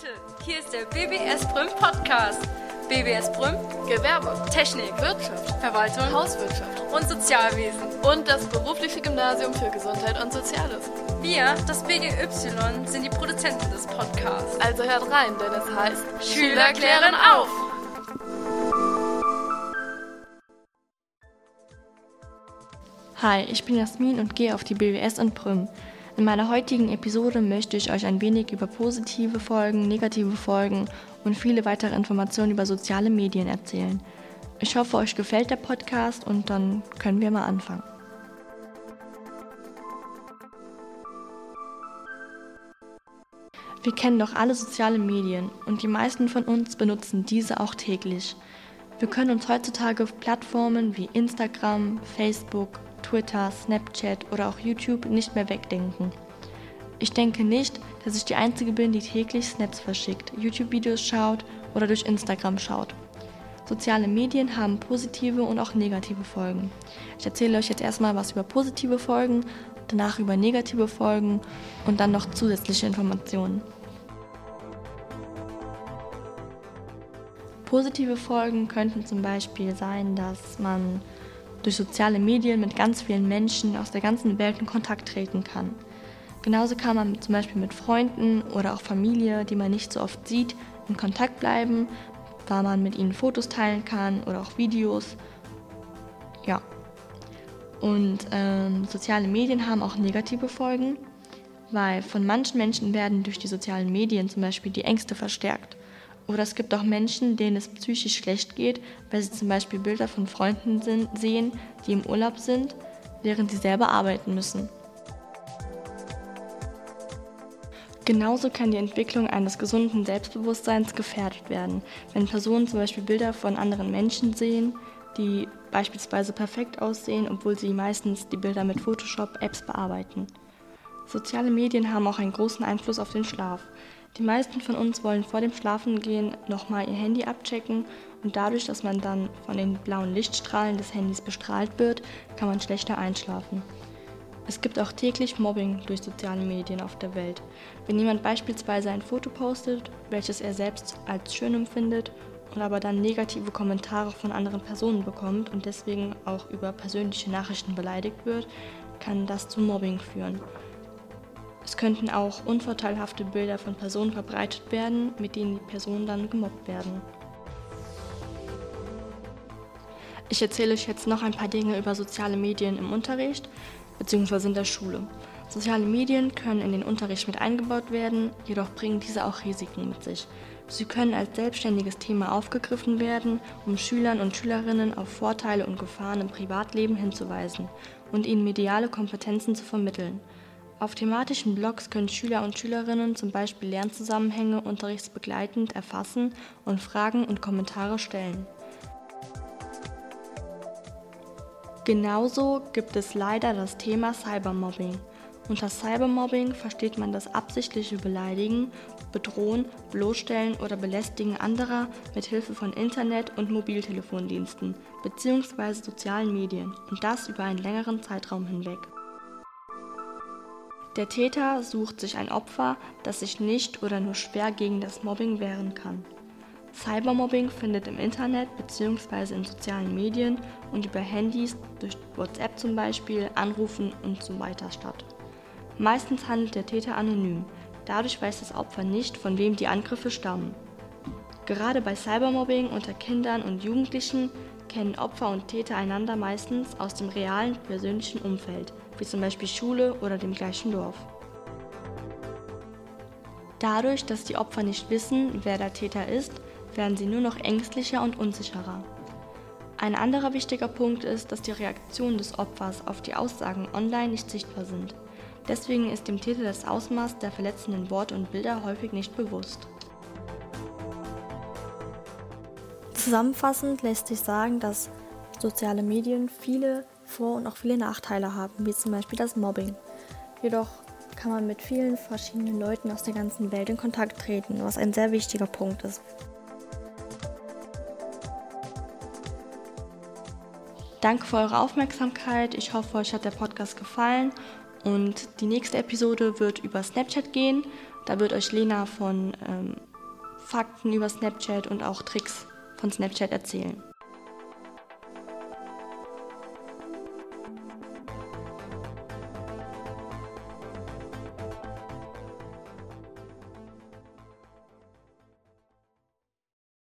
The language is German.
Leute, hier ist der BBS Brüm Podcast. BBS Brüm, Gewerbe, Technik, Wirtschaft, Verwaltung Hauswirtschaft und Sozialwesen. und das berufliche Gymnasium für Gesundheit und Soziales. Wir, das BGY, sind die Produzenten des Podcasts. Also hört rein, denn es heißt Schüler klären auf! Hi, ich bin Jasmin und gehe auf die BWS in Prüm. In meiner heutigen Episode möchte ich euch ein wenig über positive Folgen, negative Folgen und viele weitere Informationen über soziale Medien erzählen. Ich hoffe, euch gefällt der Podcast und dann können wir mal anfangen. Wir kennen doch alle soziale Medien und die meisten von uns benutzen diese auch täglich. Wir können uns heutzutage auf Plattformen wie Instagram, Facebook, Twitter, Snapchat oder auch YouTube nicht mehr wegdenken. Ich denke nicht, dass ich die Einzige bin, die täglich Snaps verschickt, YouTube-Videos schaut oder durch Instagram schaut. Soziale Medien haben positive und auch negative Folgen. Ich erzähle euch jetzt erstmal was über positive Folgen, danach über negative Folgen und dann noch zusätzliche Informationen. Positive Folgen könnten zum Beispiel sein, dass man durch soziale Medien mit ganz vielen Menschen aus der ganzen Welt in Kontakt treten kann. Genauso kann man zum Beispiel mit Freunden oder auch Familie, die man nicht so oft sieht, in Kontakt bleiben, da man mit ihnen Fotos teilen kann oder auch Videos. Ja. Und ähm, soziale Medien haben auch negative Folgen, weil von manchen Menschen werden durch die sozialen Medien zum Beispiel die Ängste verstärkt. Oder es gibt auch Menschen, denen es psychisch schlecht geht, weil sie zum Beispiel Bilder von Freunden sind, sehen, die im Urlaub sind, während sie selber arbeiten müssen. Genauso kann die Entwicklung eines gesunden Selbstbewusstseins gefährdet werden, wenn Personen zum Beispiel Bilder von anderen Menschen sehen, die beispielsweise perfekt aussehen, obwohl sie meistens die Bilder mit Photoshop-Apps bearbeiten. Soziale Medien haben auch einen großen Einfluss auf den Schlaf. Die meisten von uns wollen vor dem Schlafengehen nochmal ihr Handy abchecken und dadurch, dass man dann von den blauen Lichtstrahlen des Handys bestrahlt wird, kann man schlechter einschlafen. Es gibt auch täglich Mobbing durch soziale Medien auf der Welt. Wenn jemand beispielsweise ein Foto postet, welches er selbst als schön empfindet und aber dann negative Kommentare von anderen Personen bekommt und deswegen auch über persönliche Nachrichten beleidigt wird, kann das zu Mobbing führen. Es könnten auch unvorteilhafte Bilder von Personen verbreitet werden, mit denen die Personen dann gemobbt werden. Ich erzähle euch jetzt noch ein paar Dinge über soziale Medien im Unterricht bzw. in der Schule. Soziale Medien können in den Unterricht mit eingebaut werden, jedoch bringen diese auch Risiken mit sich. Sie können als selbstständiges Thema aufgegriffen werden, um Schülern und Schülerinnen auf Vorteile und Gefahren im Privatleben hinzuweisen und ihnen mediale Kompetenzen zu vermitteln. Auf thematischen Blogs können Schüler und Schülerinnen zum Beispiel Lernzusammenhänge unterrichtsbegleitend erfassen und Fragen und Kommentare stellen. Genauso gibt es leider das Thema Cybermobbing. Unter Cybermobbing versteht man das absichtliche Beleidigen, Bedrohen, Bloßstellen oder Belästigen anderer mit Hilfe von Internet- und Mobiltelefondiensten bzw. sozialen Medien und das über einen längeren Zeitraum hinweg. Der Täter sucht sich ein Opfer, das sich nicht oder nur schwer gegen das Mobbing wehren kann. Cybermobbing findet im Internet bzw. in sozialen Medien und über Handys, durch WhatsApp zum Beispiel, Anrufen und so weiter statt. Meistens handelt der Täter anonym, dadurch weiß das Opfer nicht, von wem die Angriffe stammen. Gerade bei Cybermobbing unter Kindern und Jugendlichen kennen Opfer und Täter einander meistens aus dem realen persönlichen Umfeld, wie zum Beispiel Schule oder dem gleichen Dorf. Dadurch, dass die Opfer nicht wissen, wer der Täter ist, werden sie nur noch ängstlicher und unsicherer. Ein anderer wichtiger Punkt ist, dass die Reaktionen des Opfers auf die Aussagen online nicht sichtbar sind. Deswegen ist dem Täter das Ausmaß der verletzenden Worte und Bilder häufig nicht bewusst. Zusammenfassend lässt sich sagen, dass soziale Medien viele Vor- und auch viele Nachteile haben, wie zum Beispiel das Mobbing. Jedoch kann man mit vielen verschiedenen Leuten aus der ganzen Welt in Kontakt treten, was ein sehr wichtiger Punkt ist. Danke für eure Aufmerksamkeit. Ich hoffe, euch hat der Podcast gefallen. Und die nächste Episode wird über Snapchat gehen. Da wird euch Lena von ähm, Fakten über Snapchat und auch Tricks von Snapchat erzählen.